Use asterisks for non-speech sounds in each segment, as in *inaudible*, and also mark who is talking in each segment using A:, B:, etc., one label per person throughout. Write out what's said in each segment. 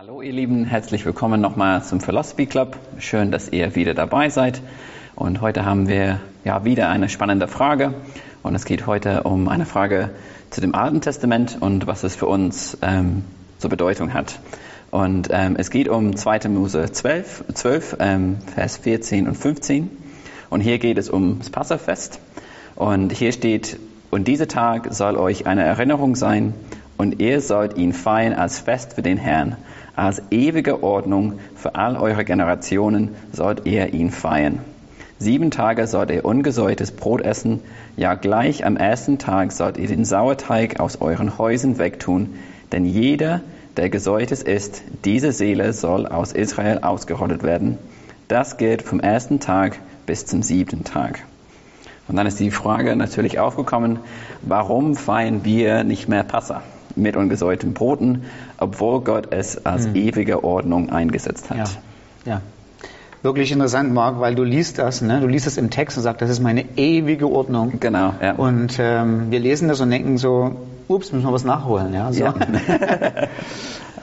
A: Hallo ihr Lieben, herzlich willkommen nochmal zum Philosophy Club. Schön, dass ihr wieder dabei seid. Und heute haben wir ja wieder eine spannende Frage. Und es geht heute um eine Frage zu dem Alten Testament und was es für uns ähm, zur Bedeutung hat. Und ähm, es geht um 2. Mose 12, 12 ähm, Vers 14 und 15. Und hier geht es ums Passafest. Und hier steht, und dieser Tag soll euch eine Erinnerung sein, und ihr sollt ihn feiern als Fest für den Herrn. Als ewige Ordnung für all eure Generationen sollt ihr ihn feiern. Sieben Tage sollt ihr ungesäuertes Brot essen, ja gleich am ersten Tag sollt ihr den Sauerteig aus euren Häusern wegtun, denn jeder, der gesäuertes ist, diese Seele soll aus Israel ausgerottet werden. Das gilt vom ersten Tag bis zum siebten Tag. Und dann ist die Frage natürlich aufgekommen, warum feiern wir nicht mehr Passa? Mit ungesäuerten Broten, obwohl Gott es als mhm. ewige Ordnung eingesetzt hat.
B: Ja. ja. Wirklich interessant, Marc, weil du liest das, ne? du liest das im Text und sagst, das ist meine ewige Ordnung.
A: Genau,
B: ja. Und ähm, wir lesen das und denken so, ups, müssen wir was nachholen. Ja, so. ja.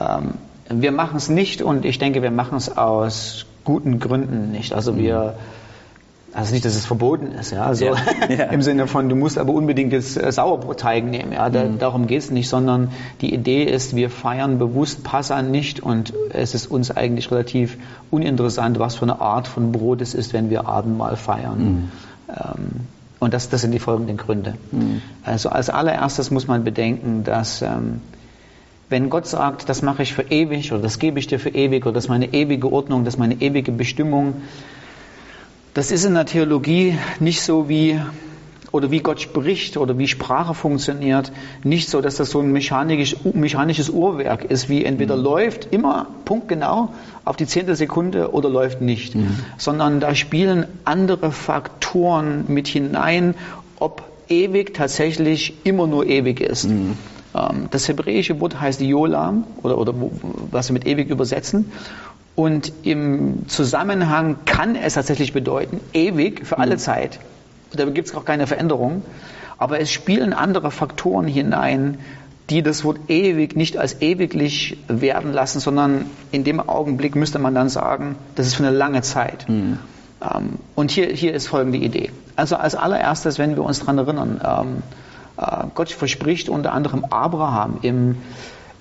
B: *laughs* ähm, wir machen es nicht und ich denke, wir machen es aus guten Gründen nicht. Also wir mhm also nicht, dass es verboten ist, ja, also ja. *laughs* Ja. im Sinne von, du musst aber unbedingt das äh, Sauerbrotteig nehmen, ja, da, mhm. darum geht es nicht, sondern die Idee ist, wir feiern bewusst Passa nicht und es ist uns eigentlich relativ uninteressant, was für eine Art von Brot es ist, wenn wir Abendmahl feiern. Mhm. Ähm, und das, das sind die folgenden Gründe. Mhm. Also als allererstes muss man bedenken, dass ähm, wenn Gott sagt, das mache ich für ewig oder das gebe ich dir für ewig oder das ist meine ewige Ordnung, das ist meine ewige Bestimmung, das ist in der Theologie nicht so wie oder wie Gott spricht oder wie Sprache funktioniert, nicht so, dass das so ein mechanisches, mechanisches Uhrwerk ist, wie entweder mhm. läuft immer punktgenau auf die zehnte Sekunde oder läuft nicht, mhm. sondern da spielen andere Faktoren mit hinein, ob ewig tatsächlich immer nur ewig ist. Mhm. Ähm, das hebräische Wort heißt Yolam oder, oder was wir mit ewig übersetzen. Und im Zusammenhang kann es tatsächlich bedeuten, ewig, für alle mhm. Zeit. Da gibt es auch keine Veränderung. Aber es spielen andere Faktoren hinein, die das Wort ewig nicht als ewiglich werden lassen, sondern in dem Augenblick müsste man dann sagen, das ist für eine lange Zeit. Mhm. Ähm, und hier, hier ist folgende Idee. Also als allererstes, wenn wir uns daran erinnern, ähm, äh, Gott verspricht unter anderem Abraham im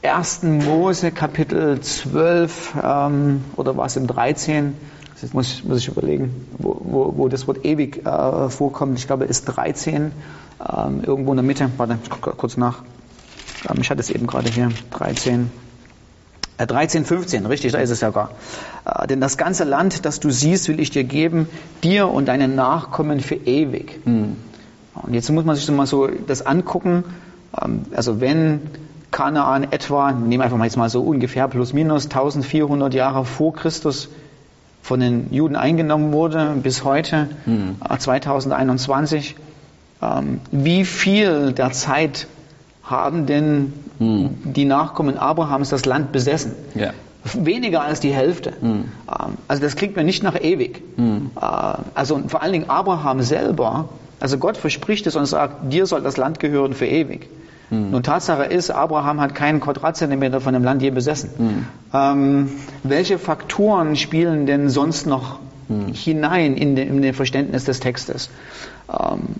B: 1. Mose Kapitel 12 ähm, oder was im 13, das muss, muss ich überlegen, wo, wo, wo das Wort ewig äh, vorkommt. Ich glaube, es ist 13, ähm, irgendwo in der Mitte. Warte, ich gucke kurz nach. Ähm, ich hatte es eben gerade hier, 13. 13, 15, richtig, da ist es ja gar. Äh, denn das ganze Land, das du siehst, will ich dir geben, dir und deinen Nachkommen für ewig. Hm. Und jetzt muss man sich so mal so das angucken. Ähm, also wenn Kanaan etwa, nehmen wir einfach mal jetzt mal so ungefähr plus minus 1400 Jahre vor Christus von den Juden eingenommen wurde bis heute, hm. 2021. Ähm, wie viel der Zeit haben denn hm. die Nachkommen Abrahams das Land besessen? Ja. Weniger als die Hälfte. Hm. Ähm, also das klingt mir nicht nach ewig. Hm. Äh, also vor allen Dingen Abraham selber, also Gott verspricht es und sagt, dir soll das Land gehören für ewig. Mhm. Nun Tatsache ist, Abraham hat keinen Quadratzentimeter von dem Land je besessen. Mhm. Ähm, welche Faktoren spielen denn sonst noch mhm. hinein in den, in den, Verständnis des Textes? Ähm,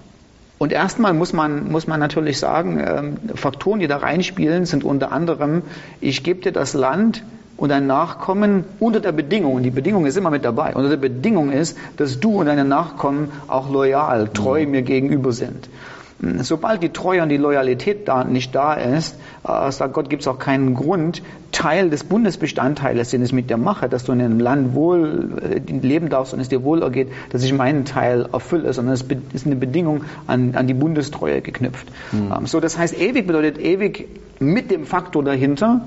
B: und erstmal muss man, muss man natürlich sagen, ähm, Faktoren, die da reinspielen, sind unter anderem, ich gebe dir das Land und dein Nachkommen unter der Bedingung, und die Bedingung ist immer mit dabei, unter der Bedingung ist, dass du und deine Nachkommen auch loyal, treu mhm. mir gegenüber sind. Sobald die Treue und die Loyalität da nicht da ist, äh, sagt Gott, gibt es auch keinen Grund, Teil des Bundesbestandteiles, den es mit dir mache, dass du in einem Land wohl äh, leben darfst und es dir wohl ergeht, dass ich meinen Teil erfülle, sondern es ist eine Bedingung an, an die Bundestreue geknüpft. Mhm. Ähm, so, das heißt, ewig bedeutet ewig mit dem Faktor dahinter,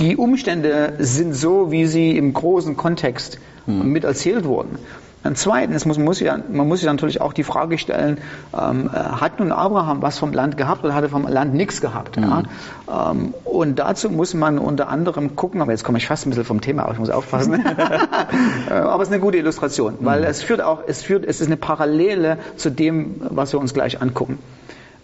B: die Umstände sind so, wie sie im großen Kontext mhm. mit erzählt wurden. Dann zweitens muss, muss ja, man muss sich natürlich auch die Frage stellen, ähm, äh, hat nun Abraham was vom Land gehabt oder hat er vom Land nichts gehabt? Mhm. Ja? Ähm, und dazu muss man unter anderem gucken, aber jetzt komme ich fast ein bisschen vom Thema, aber ich muss aufpassen. *laughs* Äh, aber es ist eine gute Illustration, weil mhm. es führt auch, es führt, es ist eine Parallele zu dem, was wir uns gleich angucken.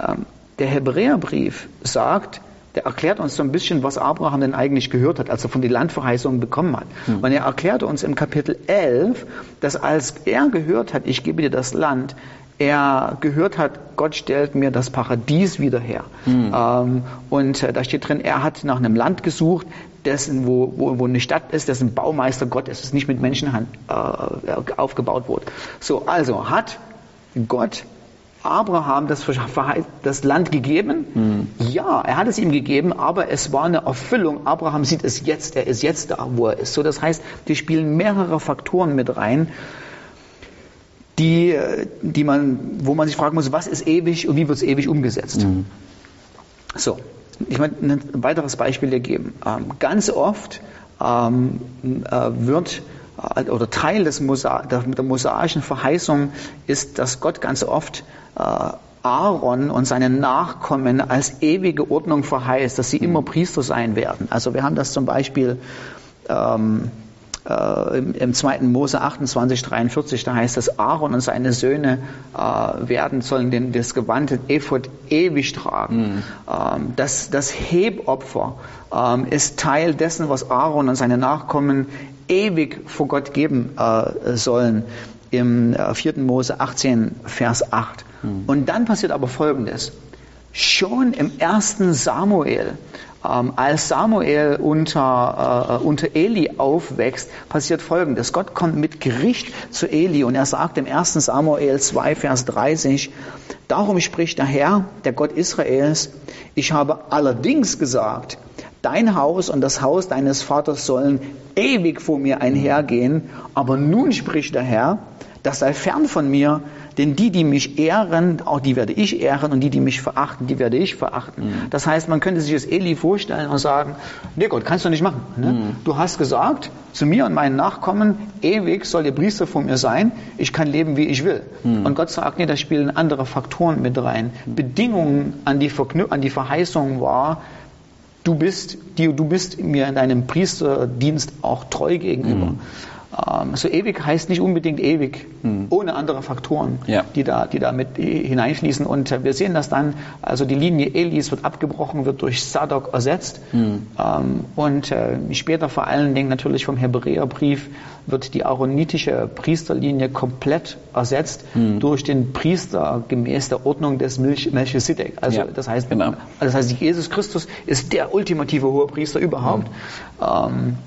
B: Ähm, der Hebräerbrief sagt, der erklärt uns so ein bisschen, was Abraham denn eigentlich gehört hat, als er von den Landverheißungen bekommen hat. Mhm. Und er erklärt uns im Kapitel 11, dass als er gehört hat, ich gebe dir das Land, er gehört hat, Gott stellt mir das Paradies wieder her. Mhm. Ähm, und äh, da steht drin, er hat nach einem Land gesucht, dessen, wo, wo, wo eine Stadt ist, dessen Baumeister Gott ist, es nicht mit Menschenhand äh, aufgebaut wurde. So, also hat Gott Abraham das, das Land gegeben? Mhm. Ja, er hat es ihm gegeben, aber es war eine Erfüllung. Abraham sieht es jetzt, er ist jetzt da, wo er ist. So, das heißt, die spielen mehrere Faktoren mit rein, die, die man, wo man sich fragen muss, was ist ewig und wie wird es ewig umgesetzt? Mhm. So, ich möchte ein weiteres Beispiel hier geben. Ähm, ganz oft ähm, äh, wird oder Teil des Mosa der, der mosaischen Verheißung ist, dass Gott ganz oft äh, Aaron und seine Nachkommen als ewige Ordnung verheißt, dass sie immer Priester sein werden. Also wir haben das zum Beispiel ähm, äh, im, im 2. Mose 28, 43, da heißt es, Aaron und seine Söhne äh, werden, sollen den, das gewandte Ephod ewig tragen. Mhm. Ähm, das, das Hebopfer ähm, ist Teil dessen, was Aaron und seine Nachkommen ewig vor Gott geben äh, sollen im äh, 4. Mose 18, Vers 8. Mhm. Und dann passiert aber Folgendes. Schon im ersten Samuel ähm, als Samuel unter, äh, unter Eli aufwächst, passiert Folgendes. Gott kommt mit Gericht zu Eli und er sagt im 1. Samuel 2, Vers 30, Darum spricht der Herr, der Gott Israels, ich habe allerdings gesagt, dein Haus und das Haus deines Vaters sollen ewig vor mir einhergehen, aber nun spricht der Herr, das sei fern von mir, denn die, die mich ehren, auch die werde ich ehren und die, die mich verachten, die werde ich verachten. Mhm. Das heißt, man könnte sich das Eli vorstellen und sagen, nee Gott, kannst du nicht machen. Ne? Mhm. Du hast gesagt, zu mir und meinen Nachkommen, ewig soll ihr Priester von mir sein, ich kann leben, wie ich will. Mhm. Und Gott sagt, nee, da spielen andere Faktoren mit rein. Mhm. Bedingungen an die, an die Verheißung war, du bist, du bist mir in deinem Priesterdienst auch treu gegenüber. Mhm. Ähm, so ewig heißt nicht unbedingt ewig, mhm. ohne andere Faktoren, ja. die, da, die da mit hineinfließen. Und äh, wir sehen das dann, also die Linie Elis wird abgebrochen, wird durch Sadok ersetzt. Mhm. Und äh, später vor allen Dingen natürlich vom Hebräerbrief wird die aaronitische Priesterlinie komplett ersetzt mhm. durch den Priester gemäß der Ordnung des Melchisedek. Also ja, das heißt, genau. das heißt, Jesus Christus ist der ultimative hohe Priester überhaupt. Mhm. Ähm,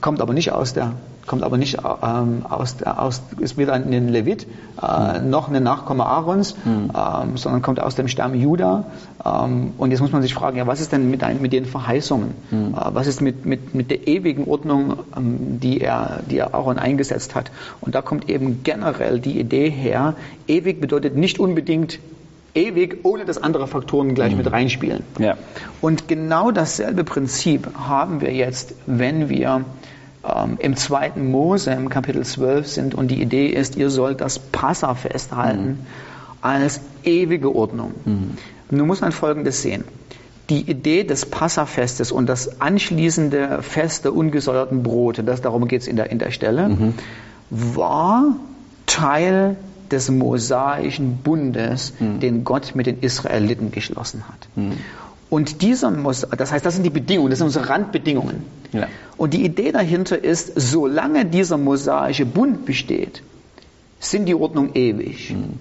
B: kommt aber nicht aus der kommt aber nicht ähm, aus, aus, ist weder ein Levit äh, noch ein Nachkomme Aarons, mhm. ähm, sondern kommt aus dem Stamm Juda. Ähm, und jetzt muss man sich fragen, ja, was ist denn mit, ein, mit den Verheißungen? Mhm. Äh, was ist mit, mit, mit der ewigen Ordnung, ähm, die, er, die er Aaron eingesetzt hat? Und da kommt eben generell die Idee her, ewig bedeutet nicht unbedingt ewig, ohne dass andere Faktoren gleich mhm. mit reinspielen. Ja. Und genau dasselbe Prinzip haben wir jetzt, wenn wir ähm, im zweiten Mose im Kapitel 12 sind und die Idee ist, ihr sollt das Passa festhalten mhm. als ewige Ordnung. Mhm. Nun muss man Folgendes sehen. Die Idee des Passafestes und das anschließende Fest der ungesäuerten Brote, das, darum geht es in der, in der Stelle, mhm. war Teil des mosaischen Bundes, mhm. den Gott mit den Israeliten geschlossen hat. Mhm. Und dieser muss, das heißt, das sind die Bedingungen, das sind unsere Randbedingungen. Ja. Und die Idee dahinter ist, solange dieser mosaische Bund besteht, sind die Ordnung ewig. Mhm.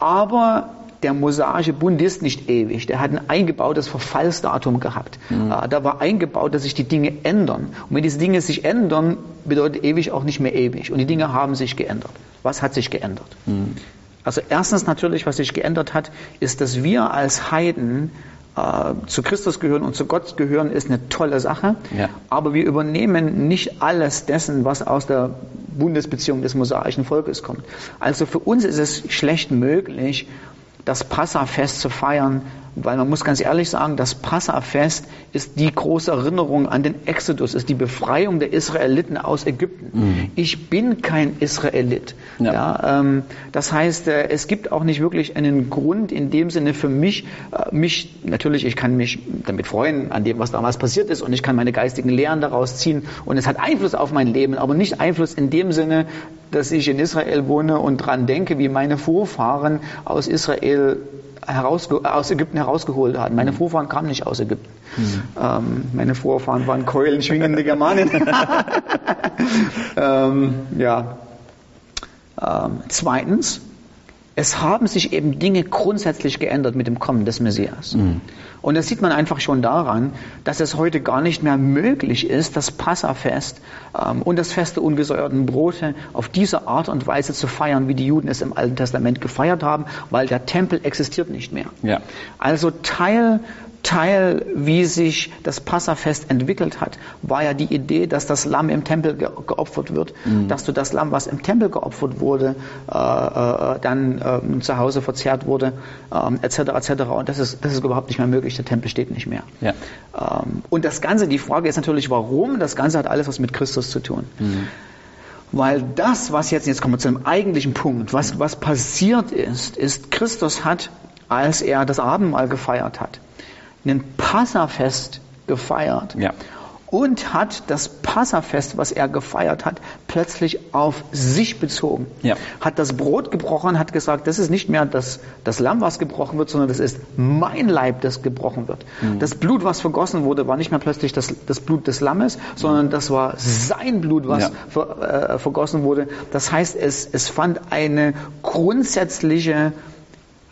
B: Aber der mosaische Bund ist nicht ewig. Der hat ein eingebautes Verfallsdatum gehabt. Mhm. Äh, da war eingebaut, dass sich die Dinge ändern. Und wenn diese Dinge sich ändern, bedeutet ewig auch nicht mehr ewig. Und die Dinge haben sich geändert. Was hat sich geändert? Mhm. Also erstens natürlich, was sich geändert hat, ist, dass wir als Heiden äh, zu Christus gehören und zu Gott gehören, ist eine tolle Sache. Ja. Aber wir übernehmen nicht alles dessen, was aus der Bundesbeziehung des mosaischen Volkes kommt. Also für uns ist es schlecht möglich, das Passafest zu feiern, weil man muss ganz ehrlich sagen, das Passafest ist die große Erinnerung an den Exodus, ist die Befreiung der Israeliten aus Ägypten. Mhm. Ich bin kein Israelit. Ja. ja ähm, das heißt, äh, es gibt auch nicht wirklich einen Grund in dem Sinne für mich, äh, mich, natürlich, ich kann mich damit freuen an dem, was damals passiert ist und ich kann meine geistigen Lehren daraus ziehen und es hat Einfluss auf mein Leben, aber nicht Einfluss in dem Sinne, dass ich in Israel wohne und dran denke, wie meine Vorfahren aus Israel aus Ägypten herausgeholt hat. Meine Vorfahren kamen nicht aus Ägypten. Mhm. Ähm, meine Vorfahren waren keulenschwingende Germanen. *laughs* ähm, ja. Ähm, zweitens, es haben sich eben Dinge grundsätzlich geändert mit dem Kommen des Messias. Mhm. Und das sieht man einfach schon daran, dass es heute gar nicht mehr möglich ist, das Passafest ähm, und das Fest der ungesäuerten Brote auf diese Art und Weise zu feiern, wie die Juden es im Alten Testament gefeiert haben, weil der Tempel existiert nicht mehr. Ja. Also Teil Teil, wie sich das Passafest entwickelt hat, war ja die Idee, dass das Lamm im Tempel ge geopfert wird, mhm. dass du das Lamm, was im Tempel geopfert wurde, äh, äh, dann äh, zu Hause verzehrt wurde, etc. Ähm, etc. Und das ist, das ist überhaupt nicht mehr möglich. Der Tempel steht nicht mehr. Ja. Ähm, und das Ganze, die Frage ist natürlich, warum? Das Ganze hat alles was mit Christus zu tun. Mhm. Weil das, was jetzt, jetzt kommen wir zu einem eigentlichen Punkt, was, was passiert ist, ist, Christus hat, als er das Abendmahl gefeiert hat, ein Passafest gefeiert. Ja. Und hat das Passafest, was er gefeiert hat, plötzlich auf sich bezogen. Ja. Hat das Brot gebrochen, hat gesagt, das ist nicht mehr das, das Lamm, was gebrochen wird, sondern das ist mein Leib, das gebrochen wird. Mhm. Das Blut, was vergossen wurde, war nicht mehr plötzlich das, das Blut des Lammes, sondern das war sein Blut, was ja. ver, äh, vergossen wurde. Das heißt, es, es fand eine grundsätzliche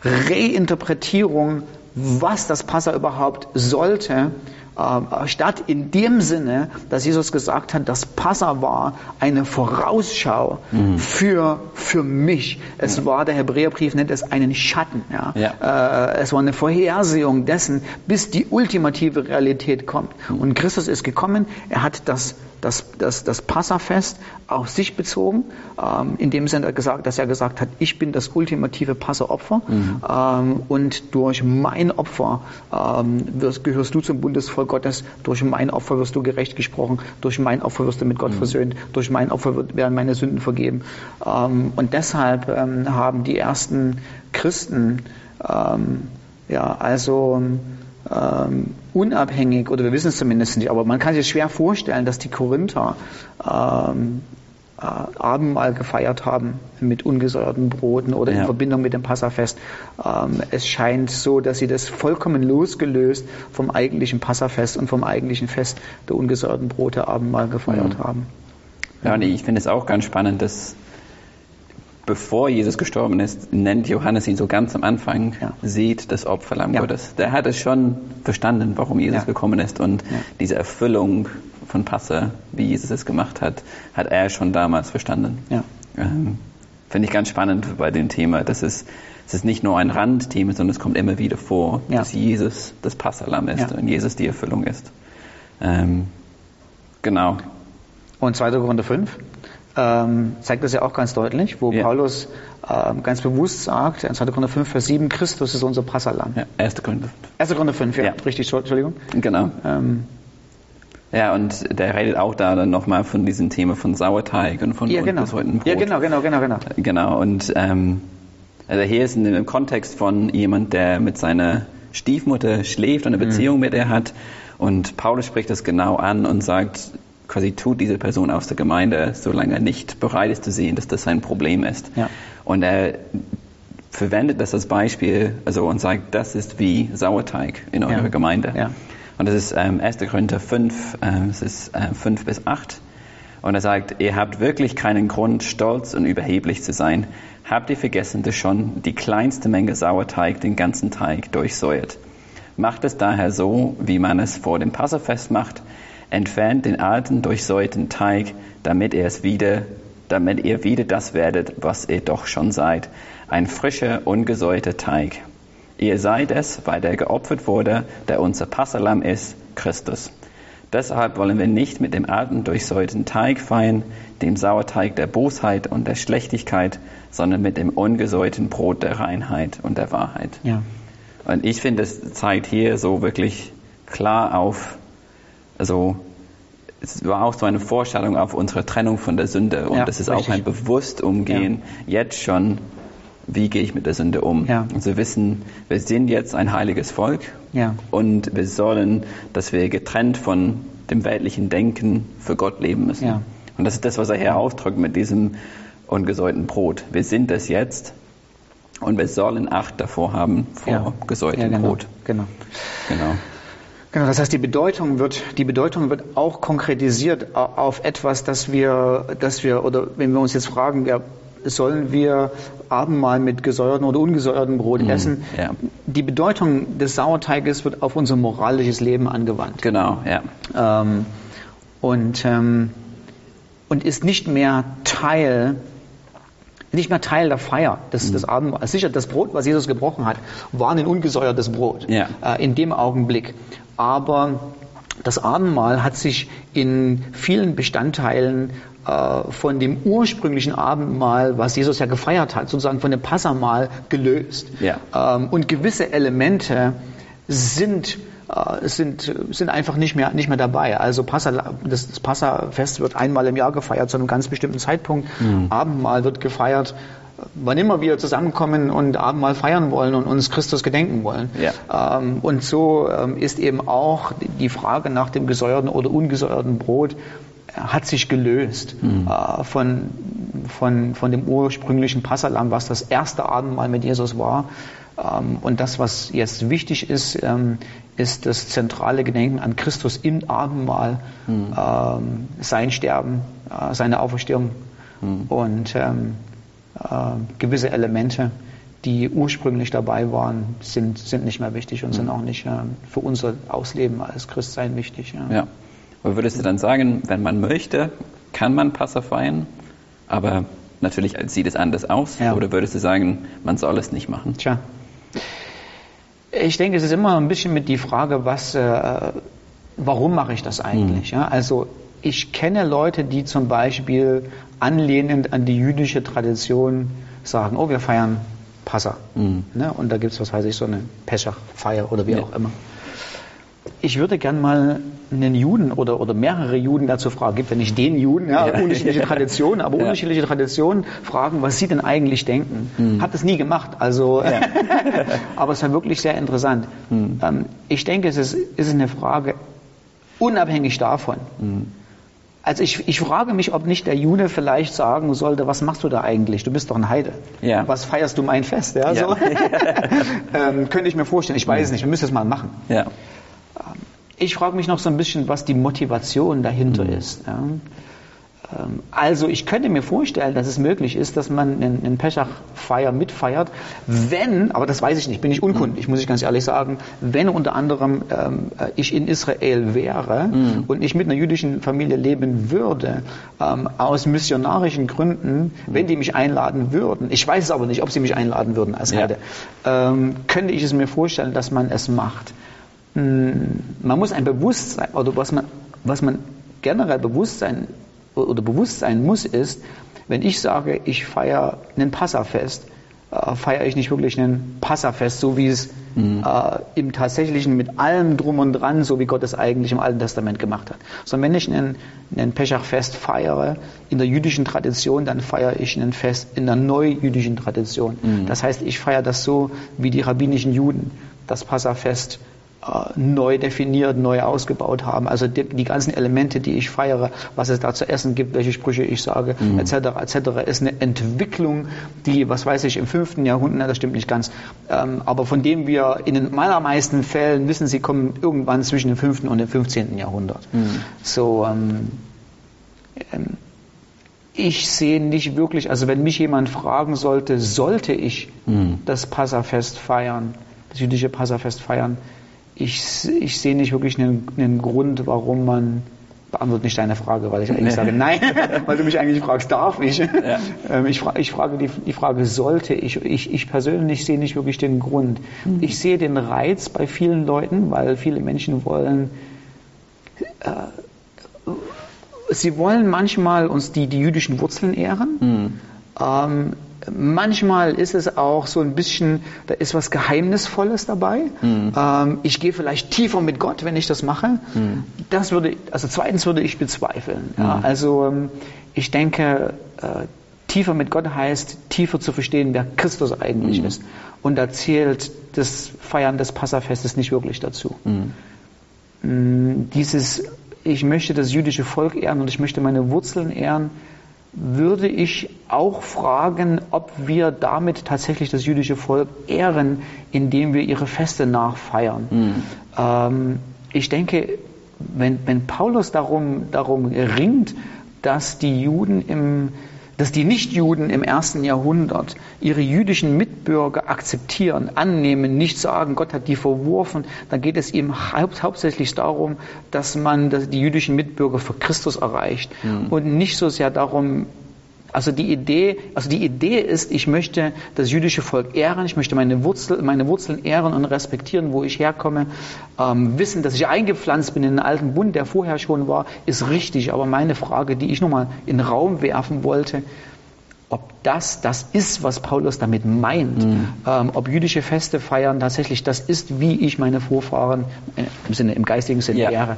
B: Reinterpretierung was das Passa überhaupt sollte, statt in dem Sinne, dass Jesus gesagt hat, das Passa war eine Vorausschau mhm. für, für mich. Es ja. war, der Hebräerbrief nennt es einen Schatten. Ja? ja. Äh, es war eine Vorhersehung dessen, bis die ultimative Realität kommt. Mhm. Und Christus ist gekommen, er hat das das, das, das Passafest auf sich bezogen, ähm, in dem Sinne gesagt, dass er gesagt hat, ich bin das ultimative Passeropfer mhm. ähm, und durch mein Opfer ähm, wirst, gehörst du zum Bundesvolk Gottes, durch mein Opfer wirst du gerecht gesprochen, durch mein Opfer wirst du mit Gott mhm. versöhnt, durch mein Opfer werden meine Sünden vergeben. Ähm, und deshalb ähm, haben die ersten Christen ähm, ja, also ähm, unabhängig, oder wir wissen es zumindest nicht, aber man kann sich schwer vorstellen, dass die Korinther ähm, äh, Abendmahl gefeiert haben mit ungesäuerten Broten oder ja. in Verbindung mit dem Passafest. Ähm, es scheint so, dass sie das vollkommen losgelöst vom eigentlichen Passafest und vom eigentlichen Fest der ungesäuerten Brote Abendmahl gefeiert mhm. haben.
A: Ja, und ich finde es auch ganz spannend, dass bevor Jesus gestorben ist, nennt Johannes ihn so ganz am Anfang, ja. sieht das Opferlamm ja. Gottes. Der hat es schon verstanden, warum Jesus ja. gekommen ist und diese Erfüllung von Passe, wie Jesus es gemacht hat, hat er schon damals verstanden. Ähm, Finde ich ganz spannend bei dem Thema. Das ist, es ist nicht nur ein Randthema, sondern es kommt immer wieder vor, dass Jesus das Passalam ist und Jesus die Erfüllung ist. Ähm, genau.
B: Und 2. Korinther 5? ähm, zeigt das ja auch ganz deutlich, wo ja. Paulus ähm, ganz bewusst sagt, in 2. Korinther 5, Vers 7, Christus ist unser Passalam.
A: Ja, 1. Korinther 5.
B: 1. Korinther 5, ja, ja. richtig, Entschuldigung.
A: Genau. Ähm, ja, und der redet auch da dann nochmal von diesem Thema von Sauerteig und von
B: ja, genau. Brot. Ja, genau, genau, genau, genau.
A: Genau, und ähm, also hier ist in dem Kontext von jemand, der mit seiner Stiefmutter schläft und eine mhm. Beziehung mhm. mit ihr hat. Und Paulus spricht das genau an und sagt, quasi tut diese Person aus der Gemeinde, solange er nicht bereit ist zu sehen, dass das ein Problem ist. Ja. Und er verwendet das als Beispiel also und sagt, das ist wie Sauerteig in eurer ja. Gemeinde. Ja. Und das ist ähm, 1. Korinther 5, äh, es ist äh, 5 bis 8. Und er sagt, ihr habt wirklich keinen Grund, stolz und überheblich zu sein. Habt ihr vergessen, dass schon die kleinste Menge Sauerteig den ganzen Teig durchsäuert? Macht es daher so, wie man es vor dem Passafest macht, entfernt den alten, durchsäuerten Teig, damit ihr es wieder, damit ihr wieder das werdet, was ihr doch schon seid, ein frischer, ungesäuerter Teig. Ihr seid es, weil der geopfert wurde, der unser Passalam ist, Christus. Deshalb wollen wir nicht mit dem alten, durchsäuerten Teig feiern, dem Sauerteig der Bosheit und der Schlechtigkeit, sondern mit dem ungesäuerten Brot der Reinheit und der Wahrheit. Ja. Und ich finde, es zeigt hier so wirklich klar auf, also es war auch so eine Vorstellung auf unsere Trennung von der Sünde und ja, das ist richtig. auch ein bewusst Umgehen ja. jetzt schon, wie gehe ich mit der Sünde um. Ja. Und wir wissen, wir sind jetzt ein heiliges Volk ja. und wir sollen, dass wir getrennt von dem weltlichen Denken für Gott leben müssen. Ja. Und das ist das, was er hier ausdrückt mit diesem ungesäuerten Brot. Wir sind das jetzt Und wir sollen Acht davor haben vor
B: Ja.
A: gesäuertem
B: genau.
A: Brot.
B: Genau.
A: Genau.
B: Genau, das heißt, die Bedeutung wird, die Bedeutung wird auch konkretisiert au- auf etwas, das wir, dass wir, oder wenn wir uns jetzt fragen, ja, sollen wir Abendmahl mit gesäuertem oder ungesäuertem Brot essen?
A: ja.
B: Die Bedeutung des Sauerteiges wird auf unser moralisches Leben angewandt.
A: Genau, ja.
B: Ähm, und, ähm, und ist nicht mehr Teil, nicht mehr Teil der Feier des, des Abendmahls. Sicher, das Brot, was Jesus gebrochen hat, war ein ungesäuertes Brot
A: Ja.
B: äh, in dem Augenblick. Aber das Abendmahl hat sich in vielen Bestandteilen äh, von dem ursprünglichen Abendmahl, was Jesus ja gefeiert hat, sozusagen von dem Passamahl gelöst.
A: Ja.
B: Ähm, und gewisse Elemente sind äh, sind, sind einfach nicht mehr, nicht mehr dabei. Also Passa, das, das Passafest wird einmal im Jahr gefeiert zu einem ganz bestimmten Zeitpunkt. Abendmahl wird gefeiert, wann immer wir zusammenkommen und Abendmahl feiern wollen und uns Christus gedenken wollen.
A: Ja.
B: Ähm, und so ähm, ist eben auch die Frage nach dem gesäuerten oder ungesäuerten Brot äh, hat sich gelöst äh, von, von, von dem ursprünglichen Passalam, was das erste Abendmahl mit Jesus war. Ähm, und das, was jetzt wichtig ist, ähm, ist das zentrale Gedenken an Christus im Abendmahl, ähm, sein Sterben, äh, seine Auferstehung und ähm, äh, gewisse Elemente, die ursprünglich dabei waren, sind, sind nicht mehr wichtig und sind auch nicht ähm, für unser Ausleben als Christsein wichtig. Ja.
A: Ja. Aber würdest du dann sagen, wenn man möchte, kann man Passa feiern, aber natürlich sieht es anders aus?
B: Ja.
A: Oder würdest du sagen, man soll es nicht machen?
B: Tja. Ich denke, es ist immer ein bisschen mit die Frage, was, äh, warum mache ich das eigentlich? Ja? Also ich kenne Leute, die zum Beispiel anlehnend an die jüdische Tradition sagen, oh, wir feiern Passa. Ne? Und da gibt es, was weiß ich, so eine Peschach-Feier oder wie
A: Ja.
B: auch immer. Ich würde gern mal einen Juden oder, oder mehrere Juden dazu fragen, gibt ja nicht den Juden, ja,
A: Ja. *laughs*
B: unterschiedliche Traditionen, aber *laughs*
A: Ja.
B: unterschiedliche Traditionen fragen, was sie denn eigentlich denken. Hat es nie gemacht, also, *laughs* aber es war wirklich sehr interessant. Ähm, ich denke, es ist, es ist eine Frage unabhängig davon. Also ich, ich frage mich, ob nicht der Jude vielleicht sagen sollte, was machst du da eigentlich? Du bist doch ein Heide.
A: Ja.
B: Was feierst du mein Fest? Ja,
A: Ja.
B: So. *laughs* ähm, könnte ich mir vorstellen. Ich weiß es nicht. Wir müssen es mal machen.
A: Ja.
B: Ich frage mich noch so ein bisschen, was die Motivation dahinter ist. Ja. Ähm, Also ich könnte mir vorstellen, dass es möglich ist, dass man einen, einen Peshach-Feier mitfeiert, wenn, aber das weiß ich nicht, bin ich unkundig, muss ich ganz ehrlich sagen, wenn unter anderem ähm, äh, ich in Israel wäre und ich mit einer jüdischen Familie leben würde, ähm, aus missionarischen Gründen, wenn die mich einladen würden, ich weiß es aber nicht, ob sie mich einladen würden als
A: Ja.
B: Heide, ähm, könnte ich es mir vorstellen, dass man es macht. Mm, man muss ein Bewusstsein, oder was man, was man generell Bewusstsein oder bewusst sein muss, ist, wenn ich sage, ich feiere ein Passafest, äh, feiere ich nicht wirklich ein Passafest, so wie es äh, im Tatsächlichen mit allem drum und dran, so wie Gott es eigentlich im Alten Testament gemacht hat. Sondern wenn ich ein, ein Peshach-Fest feiere in der jüdischen Tradition, dann feiere ich ein Fest in der neujüdischen Tradition. Das heißt, ich feiere das so wie die rabbinischen Juden das Passafest äh, neu definiert, neu ausgebaut haben. Also die, die ganzen Elemente, die ich feiere, was es da zu essen gibt, welche Sprüche ich sage, etc., etc., ist eine Entwicklung, die, was weiß ich, im fünften Jahrhundert, na, das stimmt nicht ganz, ähm, aber von dem wir in den allermeisten Fällen wissen, sie kommen irgendwann zwischen dem fünften und dem 15. Jahrhundert. So, ähm, ähm, ich sehe nicht wirklich, also wenn mich jemand fragen sollte, sollte ich das Passafest feiern, das jüdische Passafest feiern, ich, ich sehe nicht wirklich einen, einen Grund, warum man beantwortet nicht deine Frage, weil ich eigentlich
A: Nee.
B: sage nein, *laughs* weil du mich eigentlich fragst, darf ich? Ähm, ich, fra ich frage die, die Frage, sollte ich? ich? Ich persönlich sehe nicht wirklich den Grund. Ich sehe den Reiz bei vielen Leuten, weil viele Menschen wollen sie wollen manchmal uns die, die jüdischen Wurzeln ehren. Ähm, manchmal ist es auch so ein bisschen, da ist was Geheimnisvolles dabei. Ähm, ich gehe vielleicht tiefer mit Gott, wenn ich das mache. Das würde, also zweitens würde ich bezweifeln. Ja, also ähm, ich denke, äh, tiefer mit Gott heißt, tiefer zu verstehen, wer Christus eigentlich ist. Und da zählt das Feiern des Passafestes nicht wirklich dazu. Mm, Dieses, ich möchte das jüdische Volk ehren und ich möchte meine Wurzeln ehren, würde ich auch fragen, ob wir damit tatsächlich das jüdische Volk ehren, indem wir ihre Feste nachfeiern. Mhm. Ähm, ich denke, wenn, wenn Paulus darum, darum ringt, dass die Juden im dass die Nichtjuden im ersten Jahrhundert ihre jüdischen Mitbürger akzeptieren, annehmen, nicht sagen, Gott hat die verworfen, dann geht es ihm haupt, hauptsächlich darum, dass man die jüdischen Mitbürger für Christus erreicht mhm. und nicht so sehr darum, also die Idee, also die Idee ist, ich möchte das jüdische Volk ehren, ich möchte meine, Wurzel, meine Wurzeln ehren und respektieren, wo ich herkomme. Ähm, wissen, dass ich eingepflanzt bin in den alten Bund, der vorher schon war, ist richtig. Aber meine Frage, die ich nochmal in den Raum werfen wollte, ob das das ist, was Paulus damit meint, mhm. ähm, ob jüdische Feste feiern tatsächlich das ist, wie ich meine Vorfahren äh, im Sinne, im geistigen Sinne ja. ehre.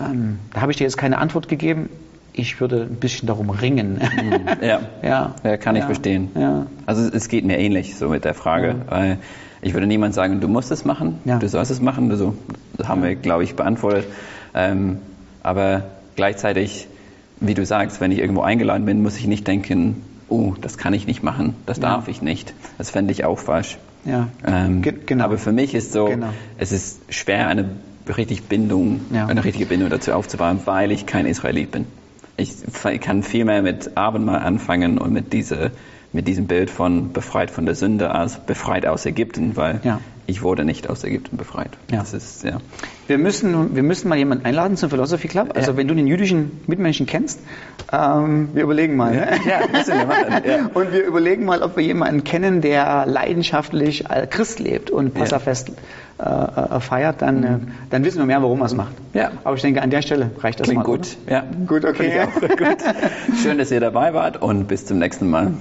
B: Ähm, da habe ich dir jetzt keine Antwort gegeben ich würde ein bisschen darum ringen.
A: Mhm. *laughs* Ja, ja. ja kann ich ja. verstehen. Ja. Also es geht mir ähnlich so mit der Frage, ja. weil ich würde niemand sagen, du musst es machen, ja. du sollst es machen. Also, das haben wir, glaube ich, beantwortet. Ähm, aber gleichzeitig, wie du sagst, wenn ich irgendwo eingeladen bin, muss ich nicht denken, oh, das kann ich nicht machen, das darf ich nicht. Das fände ich auch falsch. Ja. Ähm, genau. Aber für mich ist so, genau. es ist schwer, eine richtig Bindung, eine richtige Bindung dazu aufzubauen, weil ich kein Israelit bin ich kann viel mehr mit Abendmahl anfangen und mit, diese, mit diesem Bild von befreit von der Sünde als befreit aus Ägypten, weil ja. Ich wurde nicht aus Ägypten befreit.
B: Ja. Das ist, ja. Wir, müssen, wir müssen mal jemanden einladen zum Philosophy Club. Also ja. wenn du den jüdischen Mitmenschen kennst, ähm, wir überlegen mal. Ne? Ja, müssen wir machen. Ja. *laughs* Und wir überlegen mal, ob wir jemanden kennen, der leidenschaftlich als Christ lebt und Passafest äh, äh, feiert, dann, äh, mhm. dann wissen wir mehr, warum er es macht. Ja. Aber ich denke, an der Stelle reicht das
A: Klingt
B: mal.
A: gut. Oder? Ja. Gut, okay. *laughs* gut. Schön, dass ihr dabei wart und bis zum nächsten Mal.